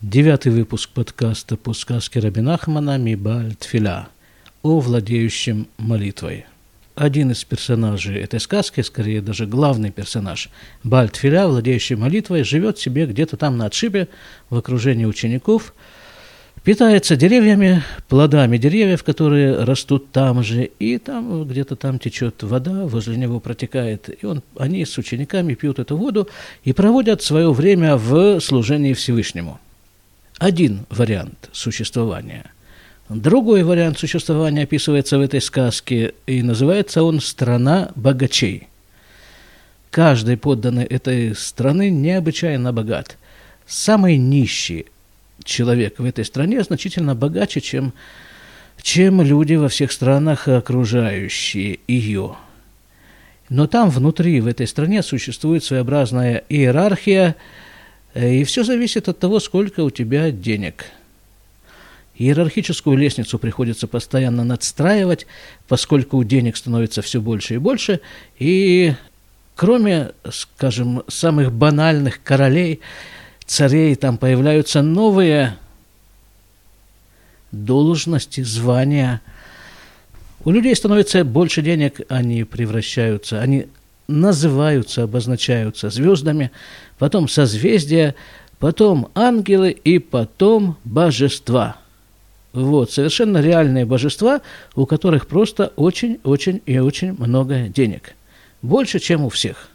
Девятый выпуск подкаста по сказке Рабинахмана «Мибаль Тфиля» о владеющем молитвой. Один из персонажей этой сказки, скорее даже главный персонаж, Баль Тфиля, владеющий молитвой, живет себе где-то там на отшибе в окружении учеников, питается деревьями, плодами деревьев, которые растут там же, и там где-то там течет вода, возле него протекает, и он, они с учениками пьют эту воду и проводят свое время в служении Всевышнему – один вариант существования. Другой вариант существования описывается в этой сказке, и называется он «Страна богачей». Каждый подданный этой страны необычайно богат. Самый нищий человек в этой стране значительно богаче, чем, чем люди во всех странах, окружающие ее. Но там внутри, в этой стране, существует своеобразная иерархия – и все зависит от того, сколько у тебя денег. Иерархическую лестницу приходится постоянно надстраивать, поскольку денег становится все больше и больше. И кроме, скажем, самых банальных королей, царей, там появляются новые должности, звания. У людей становится больше денег, они превращаются, они называются, обозначаются звездами, потом созвездия, потом ангелы и потом божества. Вот, совершенно реальные божества, у которых просто очень-очень и очень много денег. Больше, чем у всех.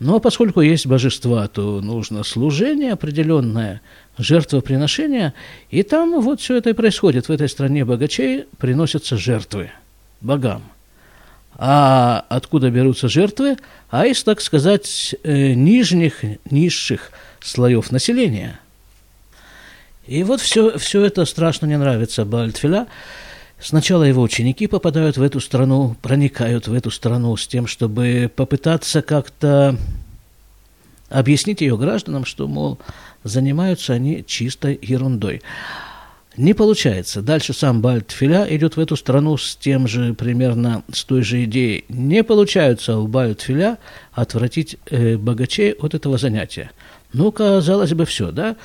Но поскольку есть божества, то нужно служение определенное, жертвоприношение, и там вот все это и происходит. В этой стране богачей приносятся жертвы богам. А откуда берутся жертвы? А из, так сказать, э, нижних, низших слоев населения. И вот все, все это страшно не нравится Бальтфиля. Сначала его ученики попадают в эту страну, проникают в эту страну с тем, чтобы попытаться как-то объяснить ее гражданам, что, мол, занимаются они чистой ерундой. Не получается. Дальше сам Бальтфиля идет в эту страну с тем же, примерно с той же идеей. Не получается у Бальтфиля отвратить э, богачей от этого занятия. Ну, казалось бы, все, да?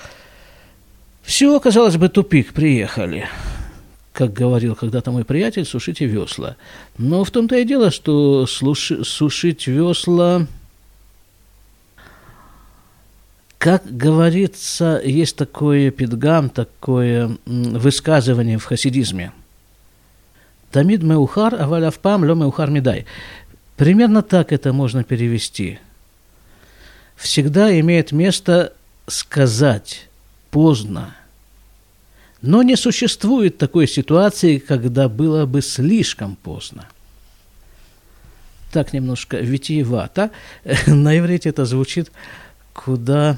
Все, казалось бы, тупик, приехали. Как говорил когда-то мой приятель, сушите весла. Но в том-то и дело, что слуши, сушить весла как говорится, есть такой педгам, такое высказывание в хасидизме. Тамид меухар, а валявпам ло меухар медай. Примерно так это можно перевести. Всегда имеет место сказать поздно. Но не существует такой ситуации, когда было бы слишком поздно. Так немножко витиевато. На иврите это звучит куда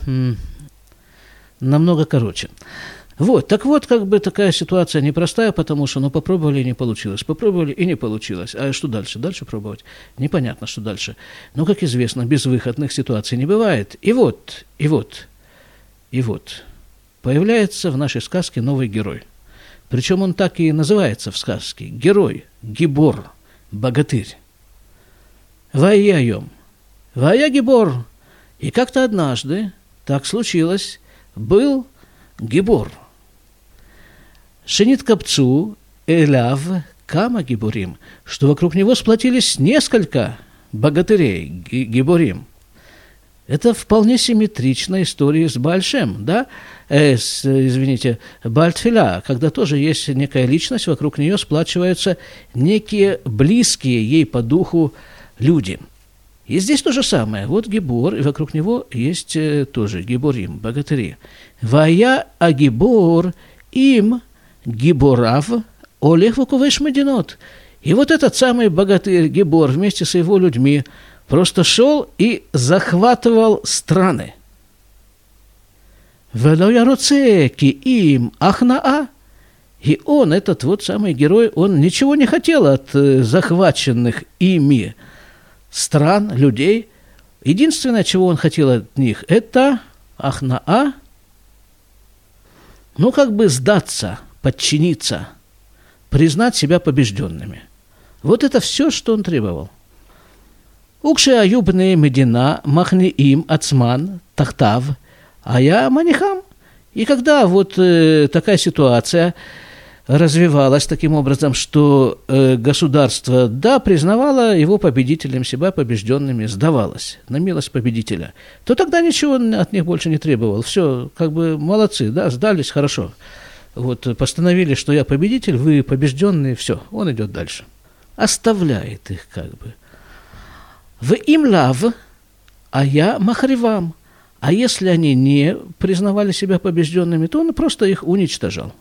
намного короче. Вот, так вот, как бы такая ситуация непростая, потому что, ну, попробовали и не получилось, попробовали и не получилось. А что дальше? Дальше пробовать? Непонятно, что дальше. Но, как известно, безвыходных ситуаций не бывает. И вот, и вот, и вот, появляется в нашей сказке новый герой. Причем он так и называется в сказке. Герой, гибор, богатырь. Ваяйом. Вая гибор, и как-то однажды, так случилось, был Гибор. Шенит Капцу, Эляв, Кама Гибурим, что вокруг него сплотились несколько богатырей Гибурим. Это вполне симметричная история с Большем, да? Э, с, извините, Бальтфиля, когда тоже есть некая личность, вокруг нее сплачиваются некие близкие ей по духу люди – и здесь то же самое. Вот Гибор, и вокруг него есть э, тоже Гиборим, богатыри. Вая Агибор им Гиборав Олег Вуковеш Мединот. И вот этот самый богатырь Гибор вместе с его людьми просто шел и захватывал страны. Велояроцеки им Ахнаа. И он, этот вот самый герой, он ничего не хотел от э, захваченных ими – стран, людей. Единственное, чего он хотел от них, это ахнаа, ну, как бы сдаться, подчиниться, признать себя побежденными. Вот это все, что он требовал. Укши аюбны медина, махни им ацман, тахтав, а я манихам. И когда вот э, такая ситуация развивалась таким образом, что э, государство, да, признавало его победителем, себя побежденными, сдавалось на милость победителя, то тогда ничего от них больше не требовал. Все, как бы молодцы, да, сдались хорошо. Вот постановили, что я победитель, вы побежденные, все, он идет дальше. Оставляет их как бы. В им лав, а я махривам. А если они не признавали себя побежденными, то он просто их уничтожал.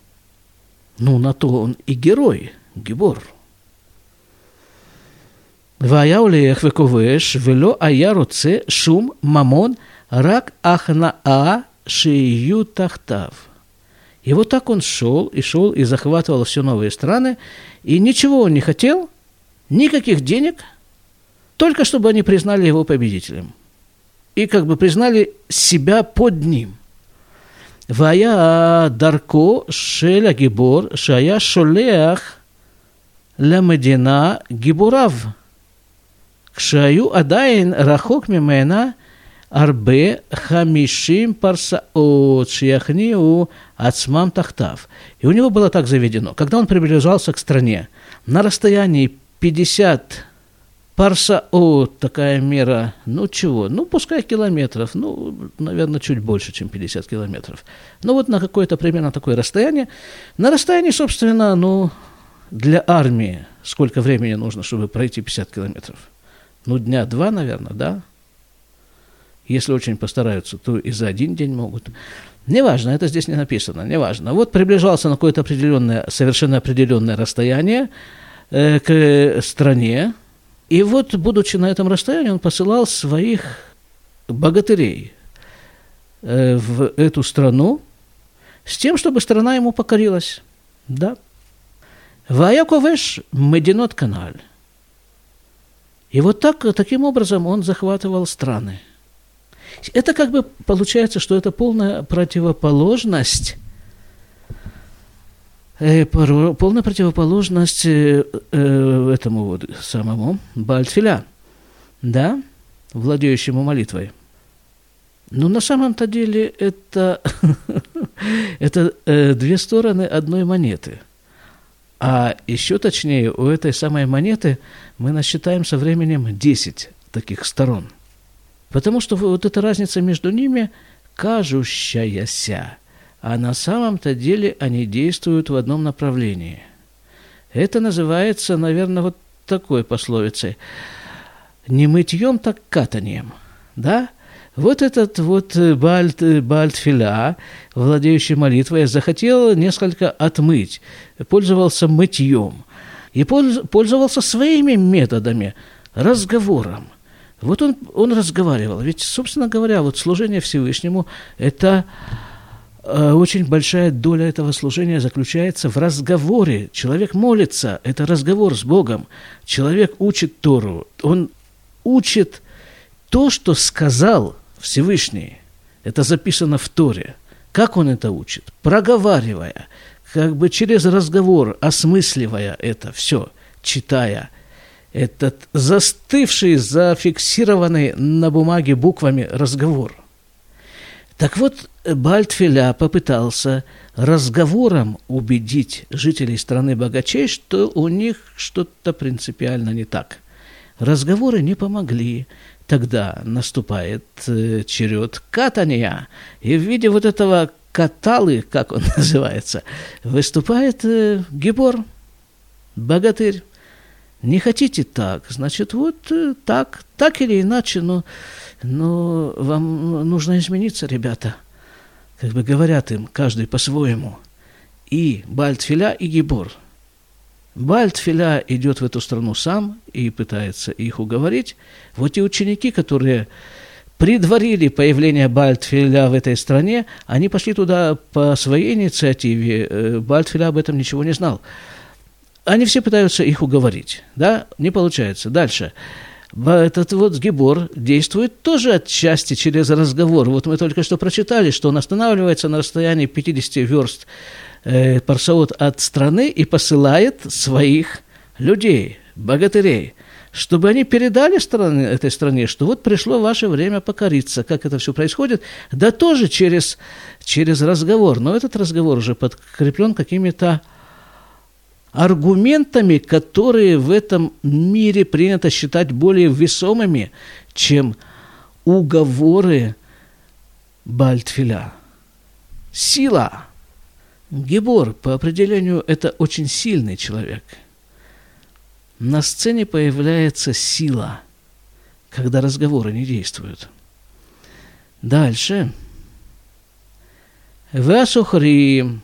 Ну, на то он и герой, гибор. והיה הולך וכובש, ולא היה רוצה שום ממון, רק הכנעה שיהיו תחתיו. И вот так он шел и шел и захватывал все новые страны, и ничего он не хотел, никаких денег, только чтобы они признали его победителем. И как бы признали себя под ним. והיה דרכו של הגיבור שהיה שולח למדינה גיבוריו, כשהיו עדיין רחוק ממנה הרבה חמישים פרסאות שיכניעו עצמם תחתיו. И у него было так заведено. Когда он приближался к стране на расстоянии 50 Парса, о, такая мера, ну чего, ну пускай километров, ну, наверное, чуть больше, чем 50 километров. Ну вот на какое-то примерно такое расстояние. На расстоянии, собственно, ну, для армии сколько времени нужно, чтобы пройти 50 километров? Ну, дня два, наверное, да? Если очень постараются, то и за один день могут. Неважно, это здесь не написано, неважно. Вот приближался на какое-то определенное, совершенно определенное расстояние э, к стране, и вот, будучи на этом расстоянии, он посылал своих богатырей э, в эту страну с тем, чтобы страна ему покорилась. Да. Ваяковеш Мединот Каналь. И вот так, таким образом он захватывал страны. Это как бы получается, что это полная противоположность полная противоположность э, э, этому вот самому Бальтфиля, да, владеющему молитвой. Но на самом-то деле это, это две стороны одной монеты. А еще точнее, у этой самой монеты мы насчитаем со временем 10 таких сторон. Потому что вот эта разница между ними кажущаяся – а на самом-то деле они действуют в одном направлении. Это называется, наверное, вот такой пословицей. Не мытьем, так катанием. Да? Вот этот вот Бальт, Бальтфиля, владеющий молитвой, захотел несколько отмыть, пользовался мытьем и пользовался своими методами, разговором. Вот он, он разговаривал. Ведь, собственно говоря, вот служение Всевышнему – это Э, очень большая доля этого служения заключается в разговоре. Человек молится, это разговор с Богом. Человек учит Тору, он учит то, что сказал Всевышний. Это записано в Торе. Как он это учит? Проговаривая, как бы через разговор, осмысливая это все, читая этот застывший, зафиксированный на бумаге буквами разговор. Так вот, Бальтфиля попытался разговором убедить жителей страны богачей, что у них что-то принципиально не так. Разговоры не помогли. Тогда наступает э, черед катания. И в виде вот этого каталы, как он называется, выступает э, Гибор, богатырь. Не хотите так, значит, вот э, так, так или иначе, но, но вам нужно измениться, ребята. Как бы говорят им, каждый по-своему. И Бальтфиля, и Гибор. Бальтфиля идет в эту страну сам и пытается их уговорить. Вот и ученики, которые предварили появление Бальтфиля в этой стране, они пошли туда по своей инициативе. Э, Бальтфиля об этом ничего не знал они все пытаются их уговорить, да, не получается. Дальше. Этот вот Гибор действует тоже отчасти через разговор. Вот мы только что прочитали, что он останавливается на расстоянии 50 верст э, парсаот от страны и посылает своих людей, богатырей, чтобы они передали стране, этой стране, что вот пришло ваше время покориться. Как это все происходит? Да тоже через, через разговор. Но этот разговор уже подкреплен какими-то аргументами, которые в этом мире принято считать более весомыми, чем уговоры Бальтфиля. Сила. Гебор, по определению, это очень сильный человек. На сцене появляется сила, когда разговоры не действуют. Дальше. Васухри,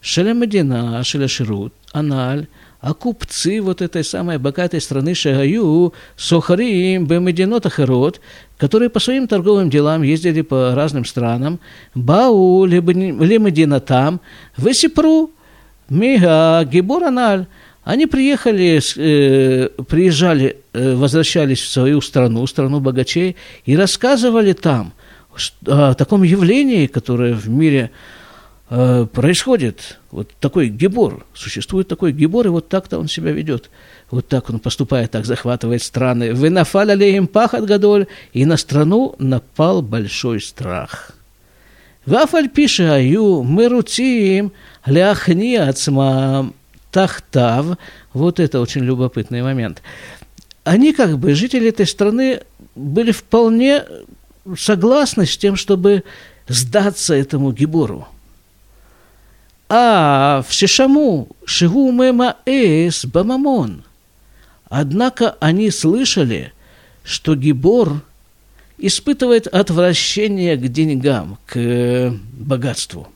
шелемедина, шелеширут, аналь, а купцы вот этой самой богатой страны Шагаю, Сохарим, Бемединот Ахерот, которые по своим торговым делам ездили по разным странам, Бау, Лемедина там, Весипру, Мига, Гибураналь, они приехали, э, приезжали, э, возвращались в свою страну, страну богачей, и рассказывали там о таком явлении, которое в мире происходит вот такой гибор, существует такой гибор, и вот так-то он себя ведет. Вот так он поступает, так захватывает страны. Вы нафаляли им пахот гадоль, и на страну напал большой страх. Вафаль пише аю, мы рутим, ляхни ацмам, тахтав. Вот это очень любопытный момент. Они как бы, жители этой страны, были вполне согласны с тем, чтобы сдаться этому гибору – а в Шишаму, Шигу Мема Эс Бамамон. Однако они слышали, что Гибор испытывает отвращение к деньгам, к богатству.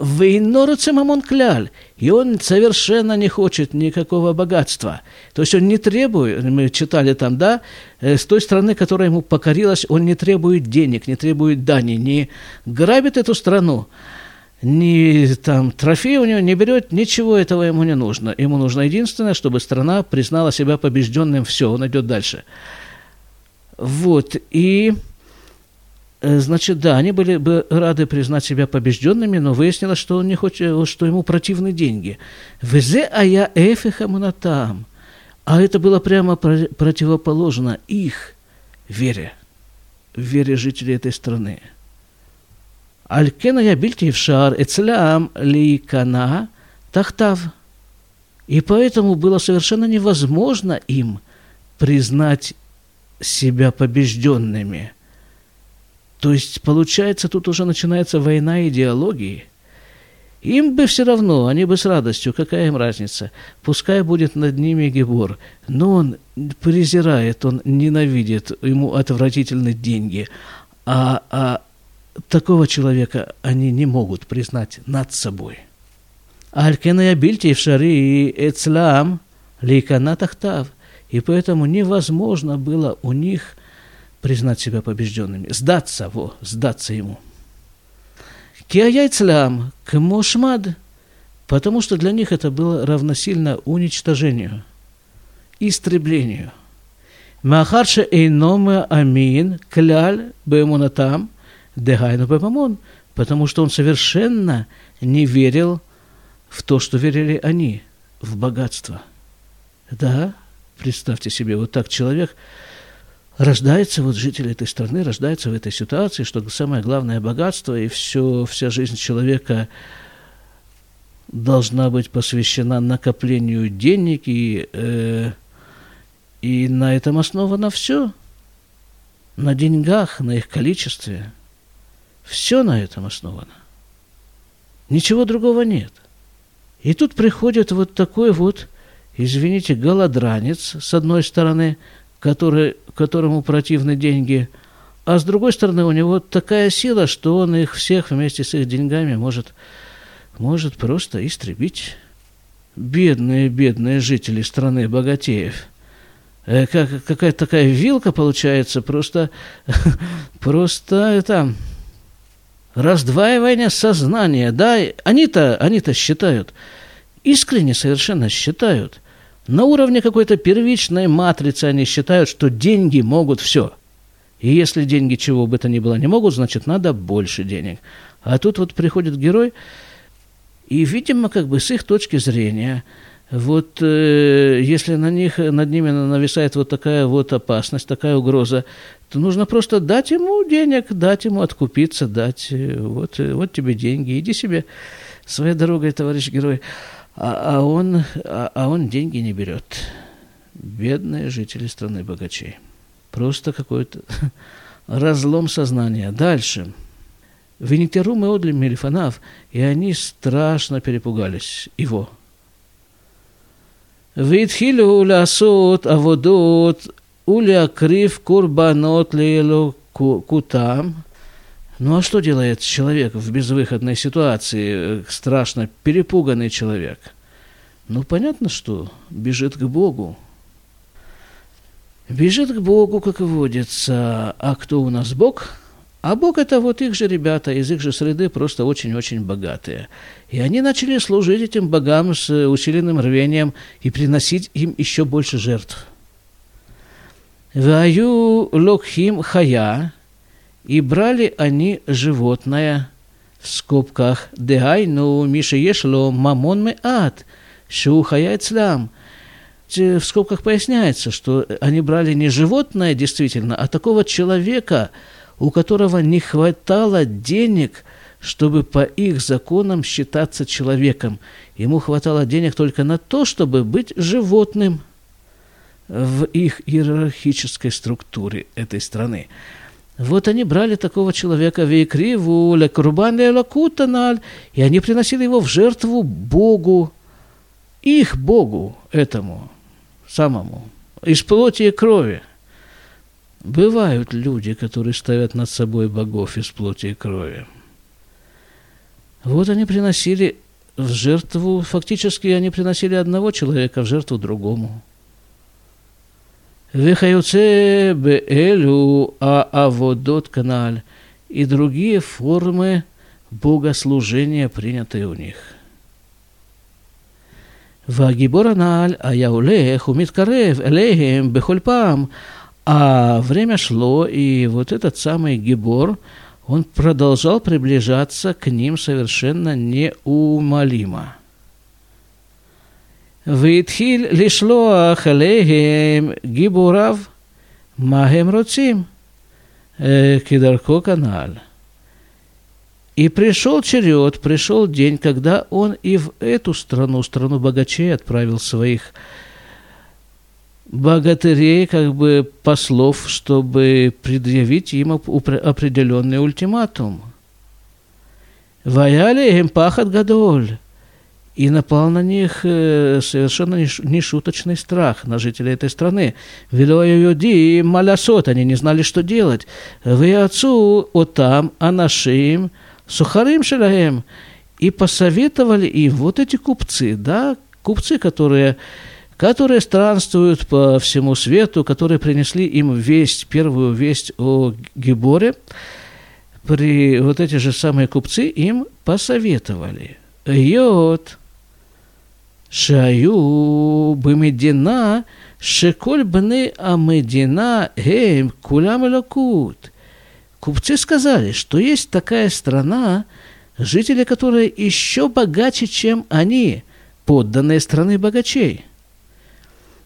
Вейноруце мамон кляль, и он совершенно не хочет никакого богатства. То есть он не требует, мы читали там, да, э, с той страны, которая ему покорилась, он не требует денег, не требует дани, не грабит эту страну, ни там трофей у него не берет, ничего этого ему не нужно. Ему нужно единственное, чтобы страна признала себя побежденным, все, он идет дальше. Вот, и, э, значит, да, они были бы рады признать себя побежденными, но выяснилось, что он не хочет, что ему противны деньги. Везе а я эфихамунатам. А это было прямо противоположно их вере, вере жителей этой страны. על כן היה בלתי אפשר אצלם להיכנע тахтав. И поэтому было совершенно невозможно им признать себя побежденными. То есть, получается, тут уже начинается война идеологии. Им бы все равно, они бы с радостью, какая им разница. Пускай будет над ними Гебор, но он презирает, он ненавидит, ему отвратительны деньги. А, а такого человека они не могут признать над собой. Алькеная бильти в шари эцлам лейкана тахтав. И поэтому невозможно было у них признать себя побежденными, сдаться, во, сдаться ему. Киаяйцлам к мушмад, потому что для них это было равносильно уничтожению, истреблению. Махарша эйнома амин кляль бемунатам – Дегайну Бемамон, потому что он совершенно не верил в то, что верили они, в богатство. Да, представьте себе, вот так человек рождается, вот житель этой страны рождается в этой ситуации, что самое главное богатство, и все, вся жизнь человека должна быть посвящена накоплению денег, и, э, и на этом основано все. На деньгах, на их количестве – все на этом основано. Ничего другого нет. И тут приходит вот такой вот, извините, голодранец, с одной стороны, который, которому противны деньги, а с другой стороны у него такая сила, что он их всех вместе с их деньгами может, может просто истребить. Бедные, бедные жители страны богатеев – э, как, какая-то такая вилка получается, просто, просто это, раздваивание сознания, да, они-то, они-то считают, искренне совершенно считают, на уровне какой-то первичной матрицы они считают, что деньги могут все. И если деньги чего бы то ни было не могут, значит, надо больше денег. А тут вот приходит герой, и, видимо, как бы с их точки зрения, вот э, если на них, над ними нависает вот такая вот опасность, такая угроза, то нужно просто дать ему денег, дать ему откупиться, дать, э, вот, э, вот тебе деньги, иди себе своей дорогой, товарищ герой. А, а, он, а, а он деньги не берет. Бедные жители страны богачей. Просто какой-то разлом сознания. Дальше. Венитеру мы отли Мелифанав, и они страшно перепугались его – והתחילו לעשות עבודות ולהקריב קורבנות לאלוקותם. Ну а что делает человек в безвыходной ситуации, страшно перепуганный человек? Ну понятно, что бежит к Богу. Бежит к Богу, как и водится. А кто у нас Бог? А Бог это вот их же ребята, из их же среды, просто очень-очень богатые. И они начали служить этим богам с усиленным рвением и приносить им еще больше жертв. Ваю локхим хая, и брали они животное, в скобках, дегайну миша ешло мамон меат, шу хая цлям. В скобках поясняется, что они брали не животное действительно, а такого человека – у которого не хватало денег, чтобы по их законам считаться человеком. Ему хватало денег только на то, чтобы быть животным в их иерархической структуре этой страны. Вот они брали такого человека Вейкриву, Лекрубан Лакутаналь, и они приносили его в жертву Богу, их Богу этому самому, из плоти и крови – Бывают люди, которые ставят над собой богов из плоти и крови. Вот они приносили в жертву, фактически они приносили одного человека в жертву другому. Вехаюце беэлю а аводот каналь и другие формы богослужения, принятые у них. Вагибораналь аяулех умиткарев элехем бехольпам – а время шло, и вот этот самый Гибор, он продолжал приближаться к ним совершенно неумолимо. Витхил лишлоах легем гибурав магем руцим э, кидарко канал. И пришел черед, пришел день, когда он и в эту страну, страну богачей, отправил своих богатырей, как бы послов, чтобы предъявить им определенный ультиматум. Ваяли им пахот гадоль. И напал на них э, совершенно нешуточный страх на жителей этой страны. Велоя юди малясот, они не знали, что делать. Вы отцу отам, анашим, сухарим шелаем. И посоветовали им вот эти купцы, да, купцы, которые которые странствуют по всему свету, которые принесли им весть, первую весть о Гиборе, при вот эти же самые купцы им посоветовали. Йод, шаю бемедина, шеколь бны амедина, гейм кулям лакут. Купцы сказали, что есть такая страна, жители которой еще богаче, чем они, подданные страны богачей –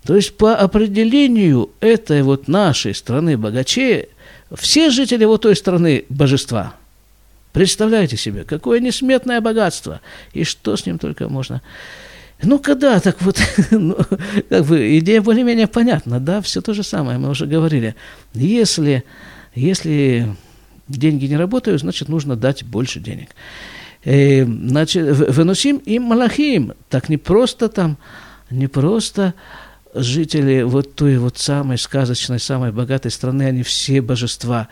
то есть по определению этой вот нашей страны богачей, все жители вот той страны божества. Представляете себе, какое несметное богатство, и что с ним только можно. Ну, когда так вот, ну, как бы идея более-менее понятна, да, все то же самое, мы уже говорили. Если, если деньги не работают, значит, нужно дать больше денег. И, э, значит, выносим им малахим, так не просто там, не просто жители вот той вот самой сказочной, самой богатой страны, они все божества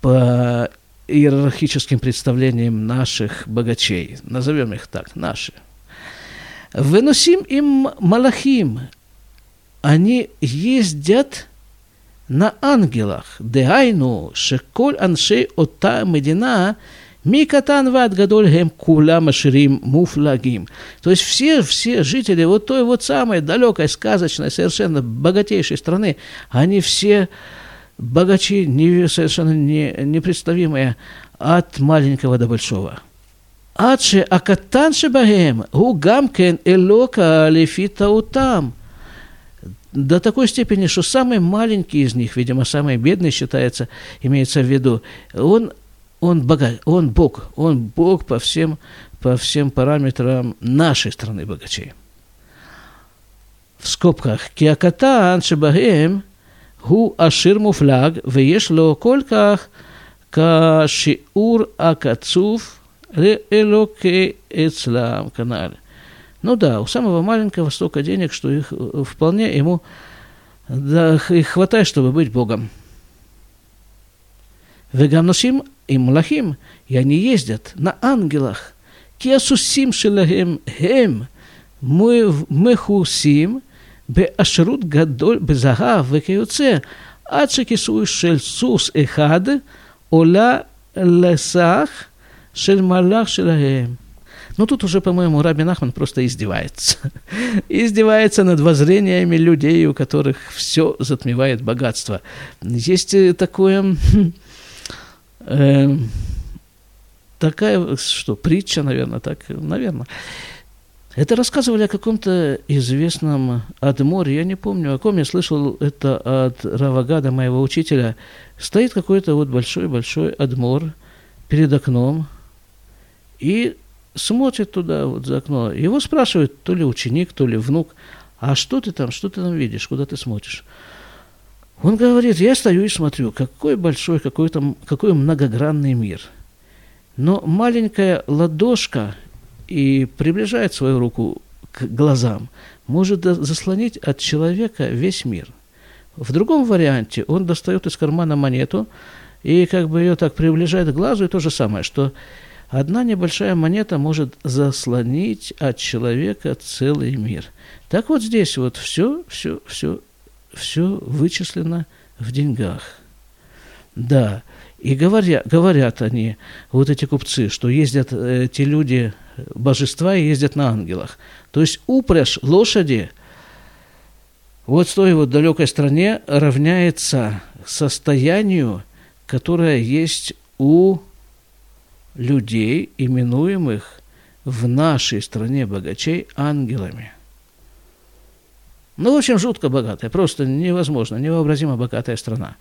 по иерархическим представлениям наших богачей. Назовем их так, наши. Выносим им малахим. Они ездят на ангелах. Деайну, шеколь аншей ота медина – Микатан вад гадоль гем кула маширим муфлагим. То есть все, все жители вот той вот самой далекой, сказочной, совершенно богатейшей страны, они все богачи не, совершенно не, непредставимые от маленького до большого. עד שהקטן שבהם הוא גם כן אלוקה לפי טעותם. До такой степени, что самый маленький из них, видимо, самый бедный считается, имеется в виду, он, он, богач, он Бог, он Бог по всем, по всем параметрам нашей страны богачей. В скобках «Киакатан шебагем гу ашир муфляг веешло кольках кашиур акацуф леэлоке эцлам канале». Ну да, у самого маленького столько денег, что их э, вполне ему да, их хватает, чтобы быть Богом. Вегамносим и млахим, и они ездят на ангелах. Киасусим шилахем хем, мы в мехусим, бе ашрут гадоль бе загав векеюце, ацекисуй шель сус эхад, оля лесах шель малах шилахем. Но ну, тут уже, по-моему, Раби Нахман просто издевается. издевается над воззрениями людей, у которых все затмевает богатство. Есть э, такое Э, такая, что, притча, наверное, так, наверное. Это рассказывали о каком-то известном Адморе, я не помню, о ком я слышал это от Равагада, моего учителя. Стоит какой-то вот большой-большой Адмор перед окном и смотрит туда, вот за окно. Его спрашивают то ли ученик, то ли внук, а что ты там, что ты там видишь, куда ты смотришь? Он говорит, я стою и смотрю, какой большой, какой, там, какой многогранный мир. Но маленькая ладошка и приближает свою руку к глазам, может заслонить от человека весь мир. В другом варианте он достает из кармана монету и как бы ее так приближает к глазу, и то же самое, что одна небольшая монета может заслонить от человека целый мир. Так вот здесь вот все, все, все, все вычислено в деньгах. Да, и говоря, говорят они, вот эти купцы, что ездят эти люди, божества, и ездят на ангелах. То есть упряжь лошади вот в той вот далекой стране равняется состоянию, которое есть у людей, именуемых в нашей стране богачей ангелами. Ну, в общем, жутко богатая, просто невозможно, невообразимо богатая страна.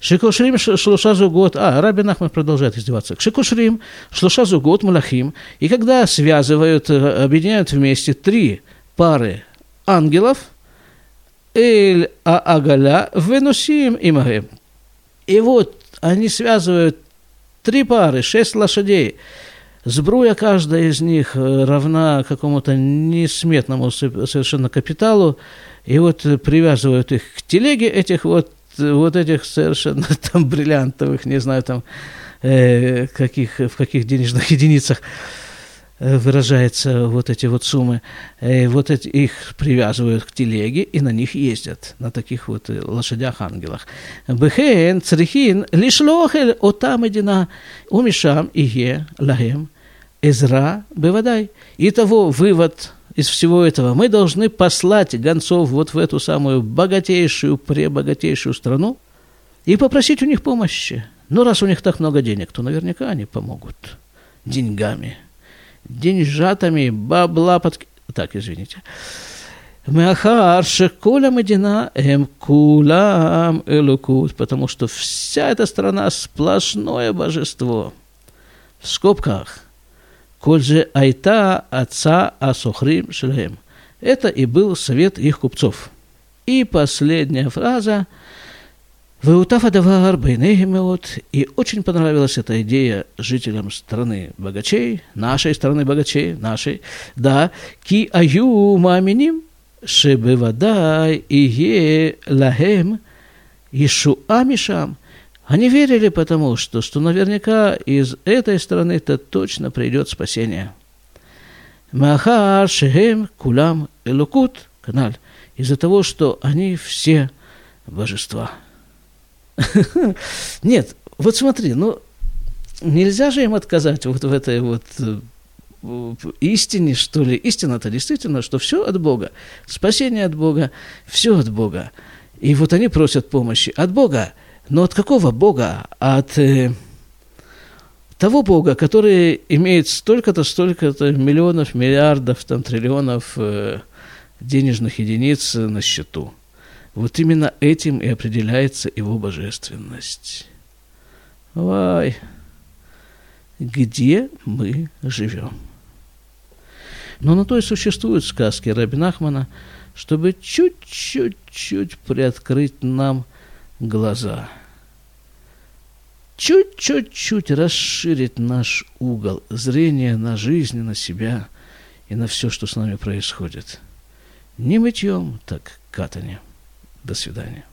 Шикошрим шлоша зугот, а, Раби Нахман продолжает издеваться. Шикошрим шлоша зугот малахим, и когда связывают, э, объединяют вместе три пары ангелов, эль аагаля венусим имагем. И вот они связывают три пары, шесть лошадей, Сбруя каждая из них э, равна какому-то несметному совершенно капиталу, и вот привязывают их к телеге этих вот вот этих совершенно там бриллиантовых, не знаю, там, э, каких, в каких денежных единицах э, выражаются вот эти вот суммы, э, вот эти, их привязывают к телеге и на них ездят, на таких вот э, лошадях-ангелах. Бехен црихин лишлохель отам едина умишам ие лагем эзра бывадай. И того вывод – из всего этого, мы должны послать гонцов вот в эту самую богатейшую, пребогатейшую страну и попросить у них помощи. Но раз у них так много денег, то наверняка они помогут деньгами, деньжатами, бабла под... Так, извините. Махар шеколя медина эм кулам элукут, потому что вся эта страна сплошное божество. В скобках – Коль же айта отца асухрим шлем. Это и был совет их купцов. И последняя фраза. Веутафа давар бейнехимеот. И очень понравилась эта идея жителям страны богачей, нашей страны богачей, нашей. Да, ки аю маминим, шебевадай ие лахем, Ишуа Мишам – они верили потому, что, что наверняка из этой страны это точно придет спасение. Махар Шехем Кулам Элукут канал. Из-за того, что они все божества. Нет, вот смотри, ну нельзя же им отказать вот в этой вот э, истине, что ли. Истина-то действительно, что все от Бога. Спасение от Бога, все от Бога. И вот они просят помощи от Бога. Но от какого Бога? От э, того Бога, который имеет столько-то, столько-то миллионов, миллиардов, там, триллионов э, денежных единиц на счету. Вот именно этим и определяется его божественность. Ой, где мы живем? Но на то и существуют сказки Рабинахмана, чтобы чуть-чуть-чуть приоткрыть нам глаза. Чуть-чуть-чуть расширить наш угол зрения на жизнь, на себя и на все, что с нами происходит. Не мытьем, так катанием. До свидания.